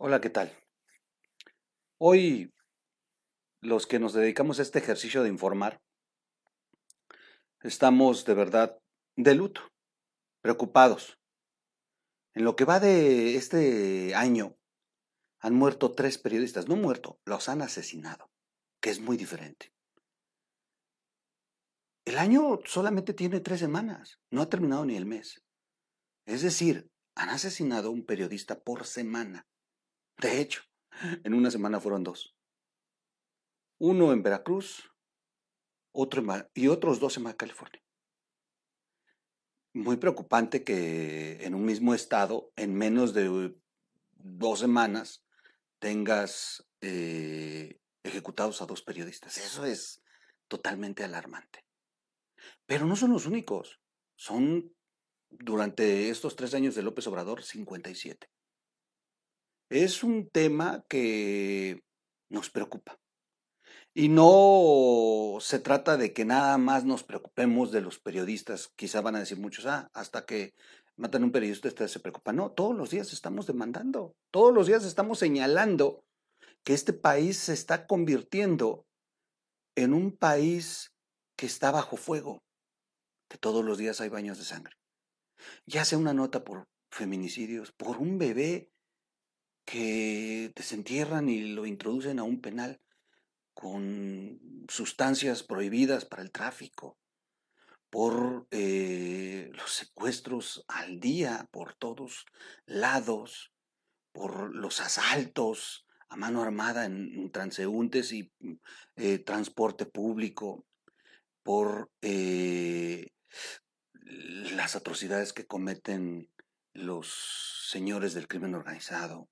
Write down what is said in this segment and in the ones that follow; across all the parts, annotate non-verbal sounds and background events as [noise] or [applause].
Hola, ¿qué tal? Hoy los que nos dedicamos a este ejercicio de informar, estamos de verdad de luto, preocupados. En lo que va de este año, han muerto tres periodistas, no muerto, los han asesinado, que es muy diferente. El año solamente tiene tres semanas, no ha terminado ni el mes. Es decir, han asesinado a un periodista por semana. De hecho, en una semana fueron dos. Uno en Veracruz otro y otros dos en California. Muy preocupante que en un mismo estado, en menos de dos semanas, tengas eh, ejecutados a dos periodistas. Eso es totalmente alarmante. Pero no son los únicos. Son, durante estos tres años de López Obrador, 57. Es un tema que nos preocupa. Y no se trata de que nada más nos preocupemos de los periodistas. Quizá van a decir muchos, ah, hasta que matan a un periodista, usted se preocupa. No, todos los días estamos demandando, todos los días estamos señalando que este país se está convirtiendo en un país que está bajo fuego, que todos los días hay baños de sangre. Ya sea una nota por feminicidios, por un bebé que desentierran y lo introducen a un penal con sustancias prohibidas para el tráfico, por eh, los secuestros al día por todos lados, por los asaltos a mano armada en, transeúntes y eh, transporte público, por eh, las atrocidades que cometen los señores del crimen organizado,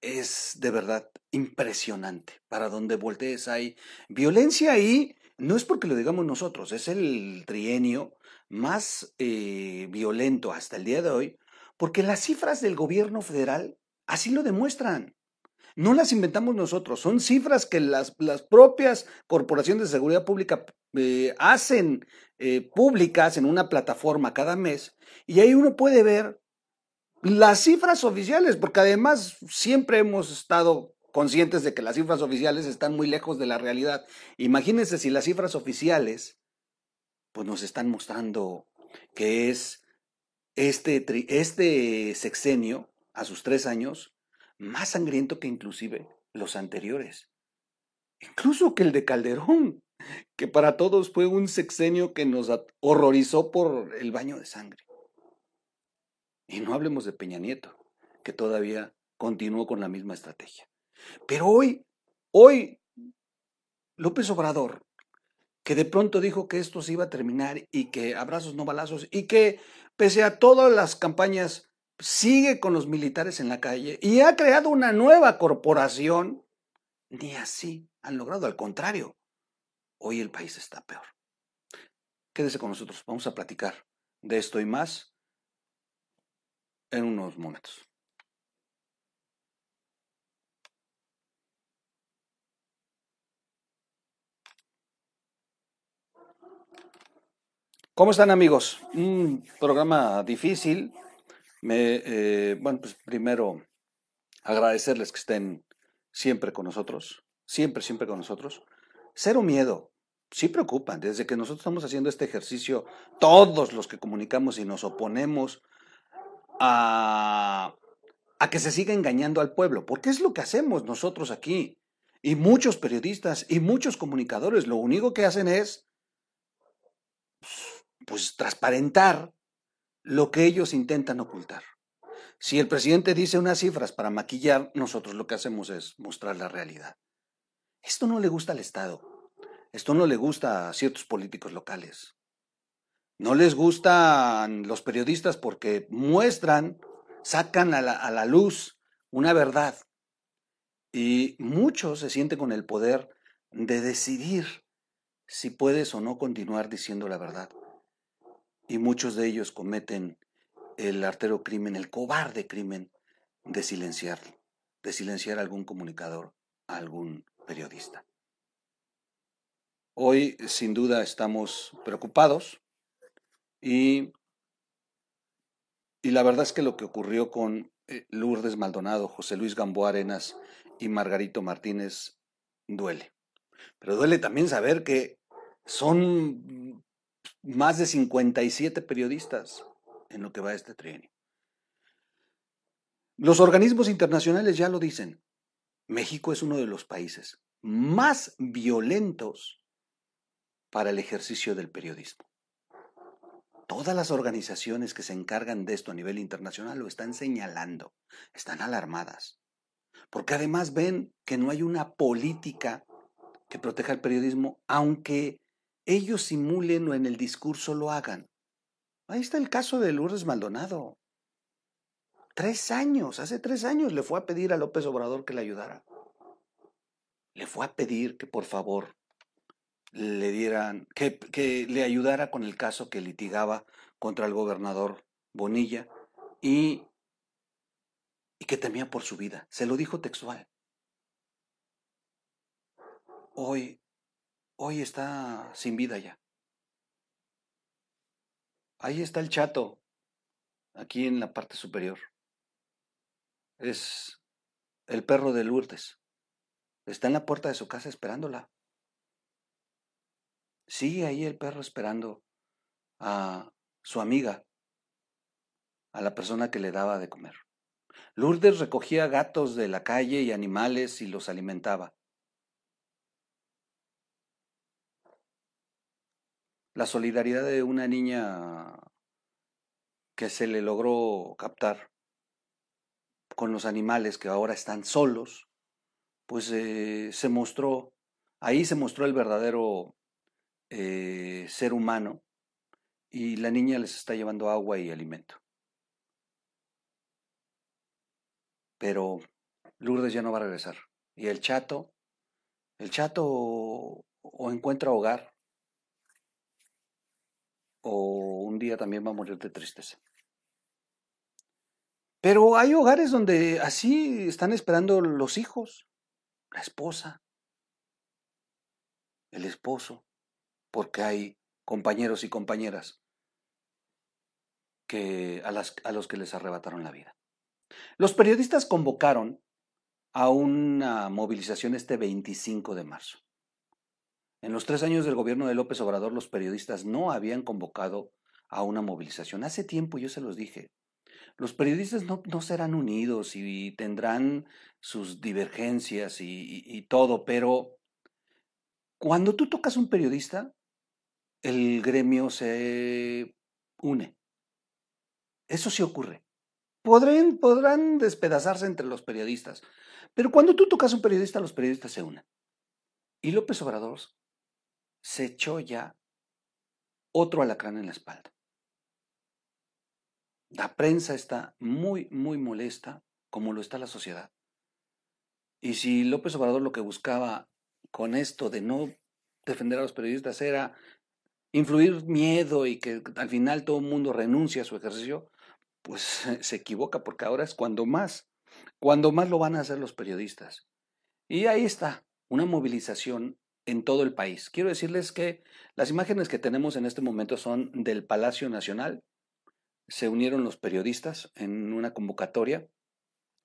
es de verdad impresionante. Para donde voltees hay violencia ahí, no es porque lo digamos nosotros, es el trienio más eh, violento hasta el día de hoy, porque las cifras del gobierno federal así lo demuestran. No las inventamos nosotros, son cifras que las, las propias corporaciones de seguridad pública eh, hacen eh, públicas en una plataforma cada mes y ahí uno puede ver las cifras oficiales, porque además siempre hemos estado conscientes de que las cifras oficiales están muy lejos de la realidad. Imagínense si las cifras oficiales pues nos están mostrando que es este, este sexenio, a sus tres años, más sangriento que inclusive los anteriores. Incluso que el de Calderón, que para todos fue un sexenio que nos horrorizó por el baño de sangre. Y no hablemos de Peña Nieto, que todavía continuó con la misma estrategia. Pero hoy, hoy, López Obrador, que de pronto dijo que esto se iba a terminar y que abrazos no balazos y que pese a todas las campañas sigue con los militares en la calle y ha creado una nueva corporación, ni así han logrado, al contrario, hoy el país está peor. Quédese con nosotros, vamos a platicar de esto y más en unos momentos. ¿Cómo están amigos? Un programa difícil. Me, eh, bueno, pues primero agradecerles que estén siempre con nosotros, siempre, siempre con nosotros. Cero miedo, sí preocupan. Desde que nosotros estamos haciendo este ejercicio, todos los que comunicamos y nos oponemos a, que se siga engañando al pueblo, porque es lo que hacemos nosotros aquí. Y muchos periodistas y muchos comunicadores lo único que hacen es pues transparentar lo que ellos intentan ocultar. Si el presidente dice unas cifras para maquillar, nosotros lo que hacemos es mostrar la realidad. Esto no le gusta al Estado. Esto no le gusta a ciertos políticos locales. No les gustan los periodistas porque muestran, sacan a la, luz una verdad. Y muchos se sienten con el poder de decidir si puedes o no continuar diciendo la verdad. Y muchos de ellos cometen el artero crimen, el cobarde crimen de silenciar, de silenciar a algún comunicador, a algún periodista. Hoy, sin duda, estamos preocupados y, y la verdad es que lo que ocurrió con eh, Lourdes Maldonado, José Luis Gamboa Arenas y Margarito Martínez duele. Pero duele también saber que son más de 57 periodistas en lo que va este trienio. Los organismos internacionales ya lo dicen. México es uno de los países más violentos para el ejercicio del periodismo. Todas las organizaciones que se encargan de esto a nivel internacional lo están señalando, están alarmadas, porque además ven que no hay una política que proteja el periodismo, aunque ellos simulen o en el discurso lo hagan. Ahí está el caso de Lourdes Maldonado. Tres años, hace tres años le fue a pedir a López Obrador que le ayudara. Le fue a pedir que por favor le dieran, que, que le ayudara con el caso que litigaba contra el gobernador Bonilla y, y que temía por su vida. Se lo dijo textual. Hoy, hoy está sin vida ya. Ahí está el chato, aquí en la parte superior. Es el perro de Lourdes. Está en la puerta de su casa esperándola. Sigue ahí el perro esperando a su amiga, a la persona que le daba de comer. Lourdes recogía gatos de la calle y animales y los alimentaba. La solidaridad de una niña que se le logró captar con los animales que ahora están solos, pues eh, se mostró, ahí se mostró el verdadero eh, ser humano y la niña les está llevando agua y alimento. Pero Lourdes ya no va a regresar. Y el chato, el chato o encuentra hogar o un día también va a morir de tristeza. Pero hay hogares donde así están esperando los hijos, la esposa, el esposo, porque hay compañeros y compañeras que, a, las, a los que les arrebataron la vida. Los periodistas convocaron a una movilización este 25 de marzo. En los tres años del gobierno de López Obrador, los periodistas no habían convocado a una movilización. Hace tiempo yo se los dije, los periodistas no, serán unidos y tendrán sus divergencias y, todo, pero cuando tú tocas un periodista, el gremio se une. Eso sí ocurre. Podrán, podrán despedazarse entre los periodistas, pero cuando tú tocas un periodista, los periodistas se unen. Y López Obrador se echó ya otro alacrán en la espalda. La prensa está muy, muy molesta, como lo está la sociedad. Y si López Obrador lo que buscaba con esto de no defender a los periodistas era influir miedo y que al final todo el mundo renuncie a su ejercicio, pues [laughs] se equivoca porque ahora es cuando más, cuando más lo van a hacer los periodistas. Y ahí está, una movilización en todo el país. Quiero decirles que las imágenes que tenemos en este momento son del Palacio Nacional. Se unieron los periodistas en una convocatoria,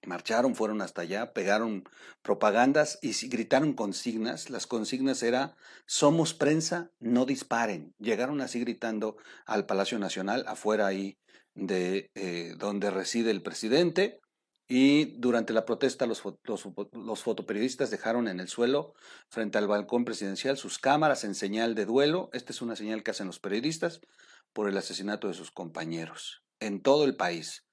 marcharon, fueron hasta allá, pegaron propagandas y gritaron consignas. Las consignas era somos prensa, no disparen. Llegaron así gritando al Palacio Nacional, afuera ahí de eh, donde reside el presidente. Y durante la protesta los, los, fotoperiodistas dejaron en el suelo, frente al balcón presidencial, sus cámaras en señal de duelo. Esta es una señal que hacen los periodistas por el asesinato de sus compañeros en todo el país.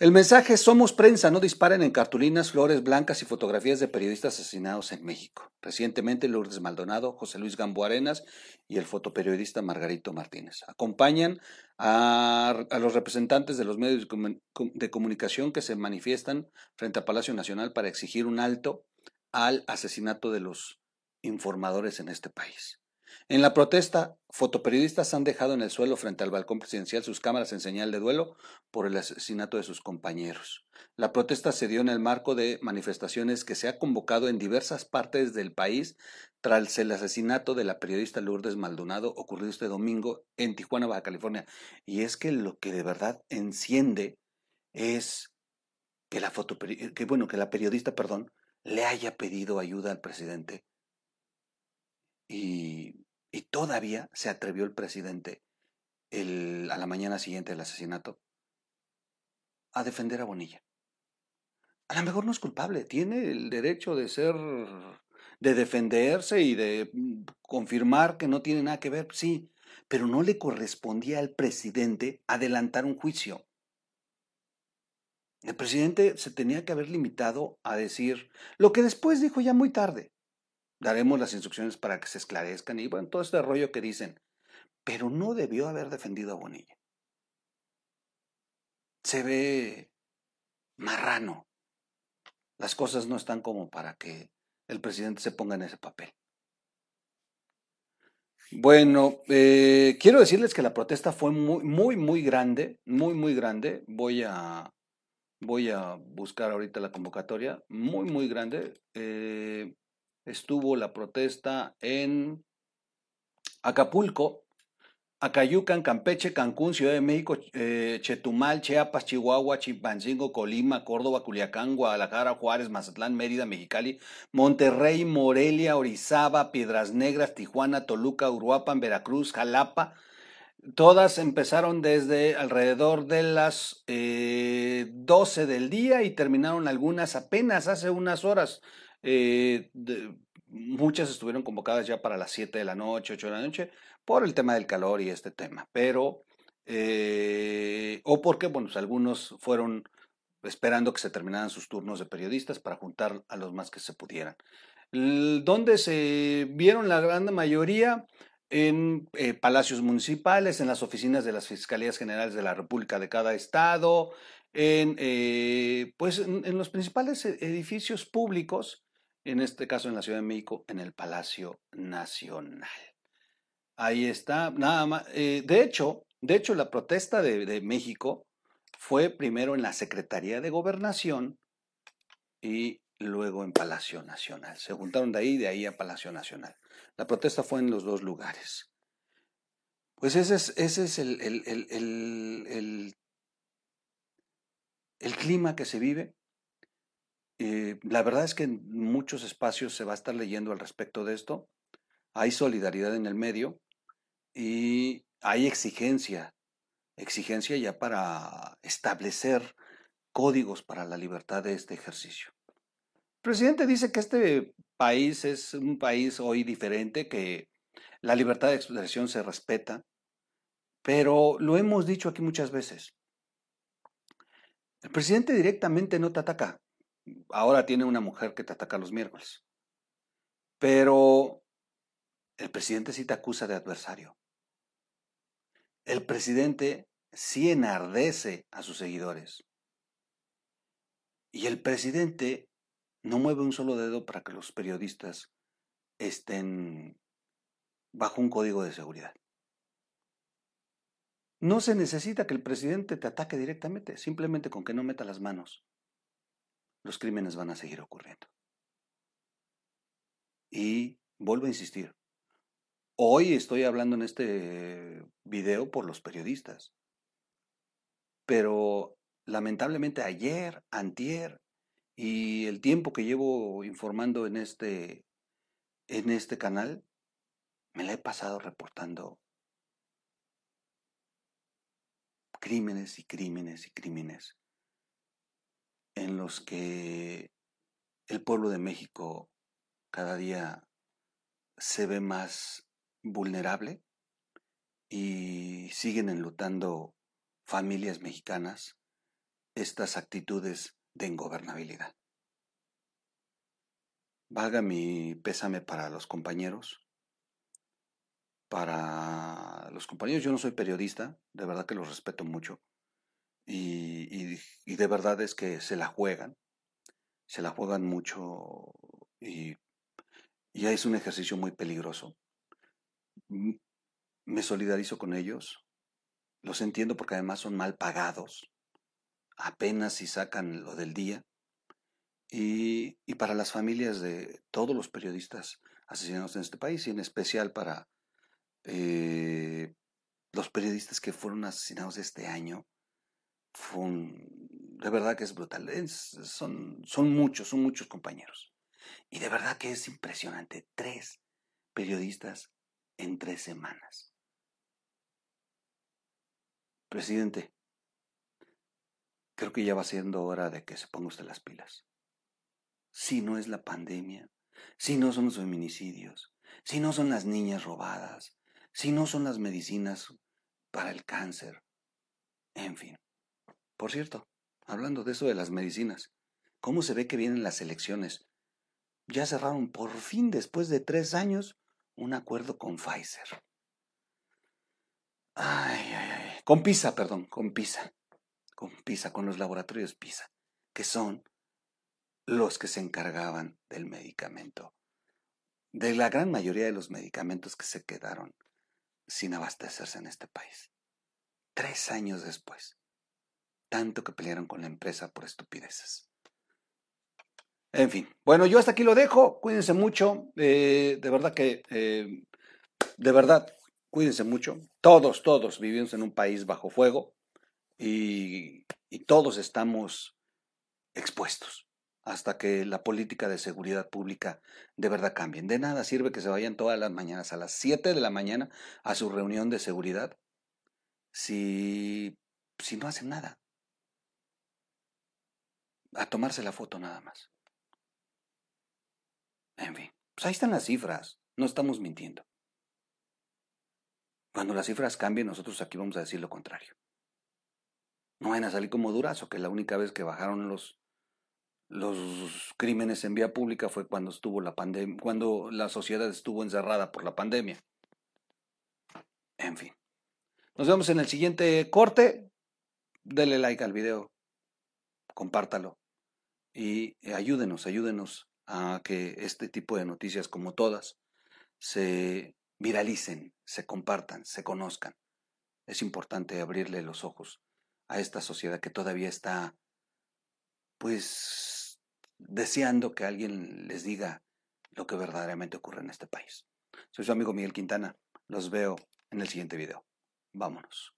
El mensaje Somos prensa, no disparen en cartulinas, flores blancas y fotografías de periodistas asesinados en México. Recientemente Lourdes Maldonado, José Luis Gambo Arenas y el fotoperiodista Margarito Martínez. Acompañan a, los representantes de los medios de comunicación que se manifiestan frente al Palacio Nacional para exigir un alto al asesinato de los informadores en este país. En la protesta, fotoperiodistas han dejado en el suelo frente al balcón presidencial sus cámaras en señal de duelo por el asesinato de sus compañeros. La protesta se dio en el marco de manifestaciones que se ha convocado en diversas partes del país tras el asesinato de la periodista Lourdes Maldonado ocurrido este domingo en Tijuana, Baja California. Y es que lo que de verdad enciende es que la foto, que bueno, que la periodista, perdón, le haya pedido ayuda al presidente. Y, y todavía se atrevió el presidente a la mañana siguiente del asesinato a defender a Bonilla. A lo mejor no es culpable, tiene el derecho de ser, de defenderse y de mm, confirmar que no tiene nada que ver, sí, pero no le correspondía al presidente adelantar un juicio. El presidente se tenía que haber limitado a decir lo que después dijo ya muy tarde. Daremos las instrucciones para que se esclarezcan y bueno, todo este rollo que dicen. Pero no debió haber defendido a Bonilla. Se ve marrano. Las cosas no están como para que el presidente se ponga en ese papel. Bueno, eh, quiero decirles que la protesta fue muy, muy, muy grande, muy, muy grande. Voy a, voy a buscar ahorita la convocatoria, muy, muy grande. Eh, estuvo la protesta en Acapulco, Acayucan, Campeche, Cancún, Ciudad de México, eh, Chetumal, Chiapas, Chihuahua, Chimpancingo, Colima, Córdoba, Culiacán, Guadalajara, Juárez, Mazatlán, Mérida, Mexicali, Monterrey, Morelia, Orizaba, Piedras Negras, Tijuana, Toluca, Uruapan, Veracruz, Jalapa. Todas empezaron desde alrededor de las 12 eh, del día y terminaron algunas apenas hace unas horas. Eh, muchas estuvieron convocadas ya para las 7 de la noche, 8 de la noche por el tema del calor y este tema, pero, eh, o porque, bueno, pues, algunos fueron esperando que se terminaran sus turnos de periodistas para juntar a los más que se pudieran. Donde se vieron la gran mayoría en eh, palacios municipales, en las oficinas de las Fiscalías Generales de la República de cada estado, en, pues, en los principales edificios públicos, en este caso en la Ciudad de México, en el Palacio Nacional. Ahí está, nada más. Eh, de hecho, de hecho, la protesta de, México fue primero en la Secretaría de Gobernación y luego en Palacio Nacional. Se juntaron de ahí, de ahí a Palacio Nacional. La protesta fue en los dos lugares. Pues ese es, ese es el, el, el, clima que se vive. Eh, la verdad es que en muchos espacios se va a estar leyendo al respecto de esto. Hay solidaridad en el medio y hay exigencia, exigencia ya para establecer códigos para la libertad de este ejercicio. El presidente dice que este país es un país hoy diferente, que la libertad de expresión se respeta, pero lo hemos dicho aquí muchas veces. El presidente directamente no te ataca. Ahora tiene una mujer que te ataca los miércoles. Pero el presidente sí te acusa de adversario el presidente sí enardece a sus seguidores. Y el presidente no mueve un solo dedo para que los periodistas estén bajo un código de seguridad. No se necesita que el presidente te ataque directamente, simplemente con que no meta las manos. Los crímenes van a seguir ocurriendo. Y vuelvo a insistir, Hoy estoy hablando en este video por los periodistas. Pero lamentablemente ayer, antier y el tiempo que llevo informando en este en este canal me la he pasado reportando crímenes y crímenes y crímenes en los que el pueblo de México cada día se ve más vulnerable y siguen enlutando familias mexicanas estas actitudes de ingobernabilidad. Valga mi pésame para los compañeros. Para los compañeros, yo no soy periodista, de verdad que los respeto mucho. Y, de verdad es que se la juegan, se la juegan mucho y, y es un ejercicio muy peligroso. Me solidarizo con ellos, los entiendo porque además son mal pagados, apenas si sacan lo del día, y, para las familias de todos los periodistas asesinados en este país, y en especial para eh, los periodistas que fueron asesinados este año, fue de verdad que es brutal. son, son muchos, son muchos compañeros. Y de verdad que es impresionante. Tres periodistas en tres semanas. Presidente, creo que ya va siendo hora de que se ponga usted las pilas. Si no es la pandemia, si no son los feminicidios, si no son las niñas robadas, si no son las medicinas para el cáncer, en fin. Por cierto, hablando de eso de las medicinas, ¿cómo se ve que vienen las elecciones? Ya cerraron por fin, después de tres años, un acuerdo con Pfizer. Ay, ay, ay. Con PISA, perdón, con PISA. Con PISA, con los laboratorios PISA, que son los que se encargaban del medicamento. De la gran mayoría de los medicamentos que se quedaron sin abastecerse en este país. Tres años después. Tanto que pelearon con la empresa por estupideces. En fin, bueno, yo hasta aquí lo dejo. Cuídense mucho. Eh, de verdad que, eh, de verdad, cuídense mucho. Todos, todos vivimos en un país bajo fuego y, todos estamos expuestos hasta que la política de seguridad pública de verdad cambie. De nada sirve que se vayan todas las mañanas a las 7 de la mañana a su reunión de seguridad si, si no hacen nada. A tomarse la foto nada más. En fin, pues ahí están las cifras, no estamos mintiendo. Cuando las cifras cambien, nosotros aquí vamos a decir lo contrario. No van a salir como durazo, que la única vez que bajaron los, los crímenes en vía pública fue cuando estuvo la pandemia, cuando la sociedad estuvo encerrada por la pandemia. En fin. Nos vemos en el siguiente corte. Dele like al video, compártalo y ayúdenos, ayúdenos a que este tipo de noticias, como todas, se viralicen, se compartan, se conozcan. Es importante abrirle los ojos a esta sociedad que todavía está, pues, deseando que alguien les diga lo que verdaderamente ocurre en este país. Soy su amigo Miguel Quintana. Los veo en el siguiente video. Vámonos.